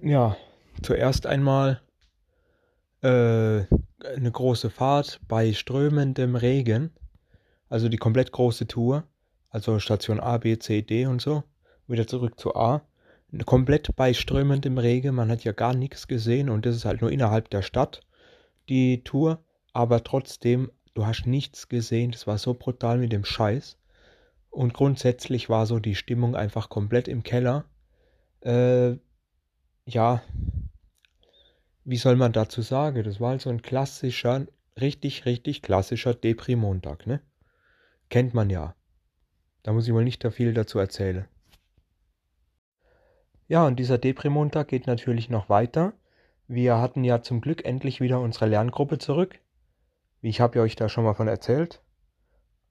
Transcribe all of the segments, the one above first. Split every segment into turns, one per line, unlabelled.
Ja, zuerst einmal äh, eine große Fahrt bei strömendem Regen. Also die komplett große Tour. Also Station A, B, C, D und so. Wieder zurück zu A. Komplett bei strömendem Regen. Man hat ja gar nichts gesehen und das ist halt nur innerhalb der Stadt die Tour. Aber trotzdem, du hast nichts gesehen. Das war so brutal mit dem Scheiß. Und grundsätzlich war so die Stimmung einfach komplett im Keller. Äh, ja, wie soll man dazu sagen? Das war halt so ein klassischer, richtig, richtig klassischer Depri-Montag, ne? Kennt man ja. Da muss ich wohl nicht da viel dazu erzählen. Ja, und dieser Depri-Montag geht natürlich noch weiter. Wir hatten ja zum Glück endlich wieder unsere Lerngruppe zurück. Ich habe ja euch da schon mal von erzählt.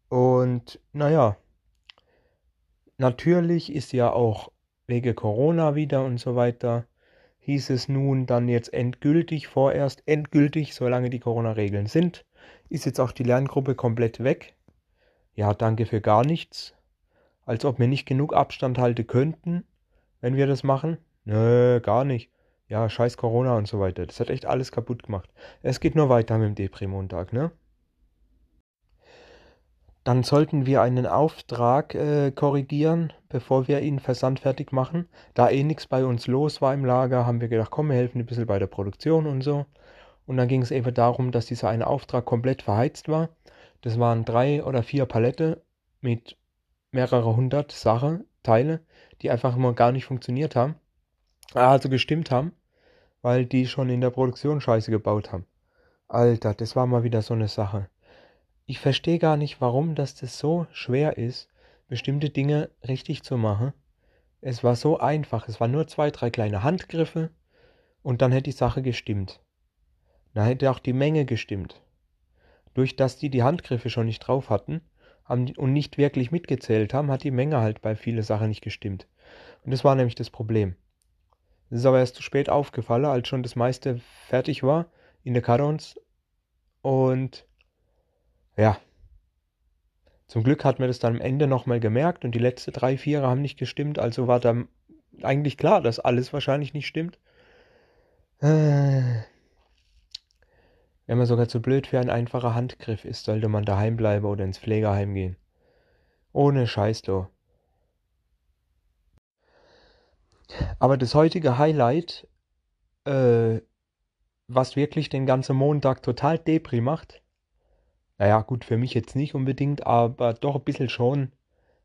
Und naja, natürlich ist ja auch wegen Corona wieder und so weiter hieß es nun dann jetzt endgültig, vorerst endgültig, solange die Corona-Regeln sind, ist jetzt auch die Lerngruppe komplett weg. Ja, danke für gar nichts. Als ob wir nicht genug Abstand halten könnten, wenn wir das machen. Nö, gar nicht. Ja, scheiß Corona und so weiter. Das hat echt alles kaputt gemacht. Es geht nur weiter mit dem Depri-Montag, ne? Dann sollten wir einen Auftrag äh, korrigieren, bevor wir ihn versandfertig machen. Da eh nichts bei uns los war im Lager, haben wir gedacht, komm, wir helfen ein bisschen bei der Produktion und so. Und dann ging es eben darum, dass dieser eine Auftrag komplett verheizt war. Das waren drei oder vier Palette mit mehrere hundert Sachen, Teile, die einfach immer gar nicht funktioniert haben. Also gestimmt haben, weil die schon in der Produktion Scheiße gebaut haben. Alter, das war mal wieder so eine Sache. Ich verstehe gar nicht, warum das, das so schwer ist, bestimmte Dinge richtig zu machen. Es war so einfach. Es waren nur zwei, drei kleine Handgriffe und dann hätte die Sache gestimmt. Dann hätte auch die Menge gestimmt. Durch dass die die Handgriffe schon nicht drauf hatten und nicht wirklich mitgezählt haben, hat die Menge halt bei vielen Sachen nicht gestimmt. Und das war nämlich das Problem. Es ist aber erst zu spät aufgefallen, als schon das meiste fertig war in der Kartons. Und ja. Zum Glück hat man das dann am Ende nochmal gemerkt und die letzten drei Vierer haben nicht gestimmt, also war dann eigentlich klar, dass alles wahrscheinlich nicht stimmt. Wenn man sogar zu blöd für ein einfacher Handgriff ist, sollte man daheim bleiben oder ins Pflegeheim gehen. Ohne Scheiß, du. Aber das heutige Highlight, äh, was wirklich den ganzen Montag total Depri macht, naja, gut, für mich jetzt nicht unbedingt, aber doch ein bisschen schon.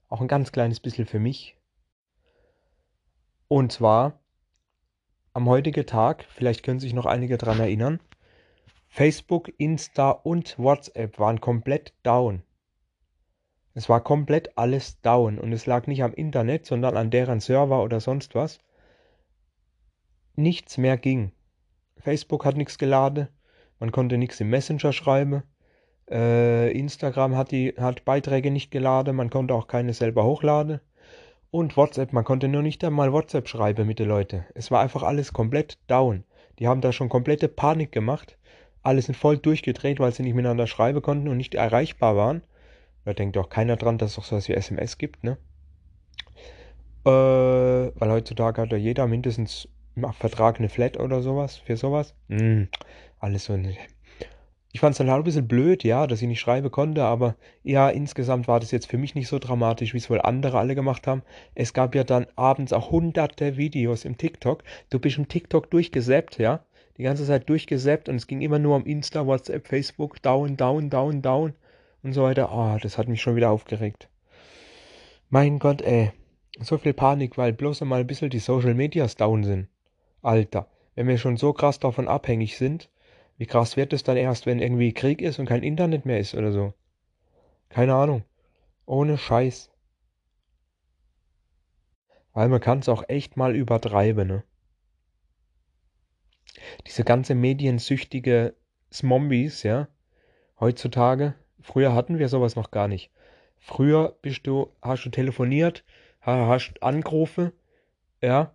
Auch ein ganz kleines bisschen für mich. Und zwar am heutigen Tag, vielleicht können sich noch einige daran erinnern, Facebook, Insta und WhatsApp waren komplett down. Es war komplett alles down und es lag nicht am Internet, sondern an deren Server oder sonst was. Nichts mehr ging. Facebook hat nichts geladen, man konnte nichts im Messenger schreiben, äh, Instagram hat, die, hat Beiträge nicht geladen, man konnte auch keine selber hochladen. Und WhatsApp, man konnte nur nicht einmal WhatsApp schreiben mit den Leuten. Es war einfach alles komplett down. Die haben da schon komplette Panik gemacht. Alle sind voll durchgedreht, weil sie nicht miteinander schreiben konnten und nicht erreichbar waren. Da denkt auch keiner dran, dass es doch sowas wie SMS gibt, ne? Äh, weil heutzutage hat ja jeder mindestens im Vertrag eine Flat oder sowas für sowas. Mm, alles so eine ich fand es dann halt ein bisschen blöd, ja, dass ich nicht schreiben konnte, aber ja, insgesamt war das jetzt für mich nicht so dramatisch, wie es wohl andere alle gemacht haben. Es gab ja dann abends auch hunderte Videos im TikTok. Du bist im TikTok durchgesäppt, ja, die ganze Zeit durchgesäppt und es ging immer nur um Insta, WhatsApp, Facebook, down, down, down, down und so weiter. Ah, oh, das hat mich schon wieder aufgeregt. Mein Gott, ey. So viel Panik, weil bloß einmal ein bisschen die Social Medias down sind. Alter, wenn wir schon so krass davon abhängig sind, wie krass wird es dann erst, wenn irgendwie Krieg ist und kein Internet mehr ist oder so? Keine Ahnung. Ohne Scheiß. Weil man kann es auch echt mal übertreiben, ne? Diese ganze mediensüchtige Smombies, ja, heutzutage, früher hatten wir sowas noch gar nicht. Früher bist du, hast du telefoniert, hast angerufen, ja,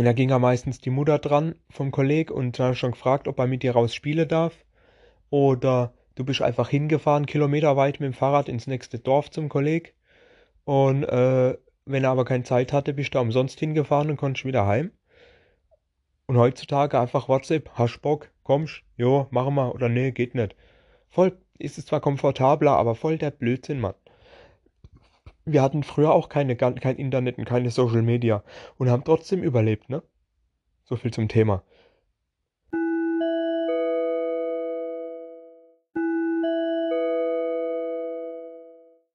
und da ging ja meistens die Mutter dran vom Kolleg und da schon gefragt, ob er mit dir raus spielen darf. Oder du bist einfach hingefahren, kilometerweit mit dem Fahrrad ins nächste Dorf zum Kolleg. Und äh, wenn er aber keine Zeit hatte, bist du umsonst hingefahren und konntest wieder heim. Und heutzutage einfach WhatsApp, hast Bock, kommst, jo, machen wir oder nee, geht nicht. Voll, ist es zwar komfortabler, aber voll der Blödsinn, Mann. Wir hatten früher auch keine, kein Internet und keine Social Media und haben trotzdem überlebt, ne? So viel zum Thema.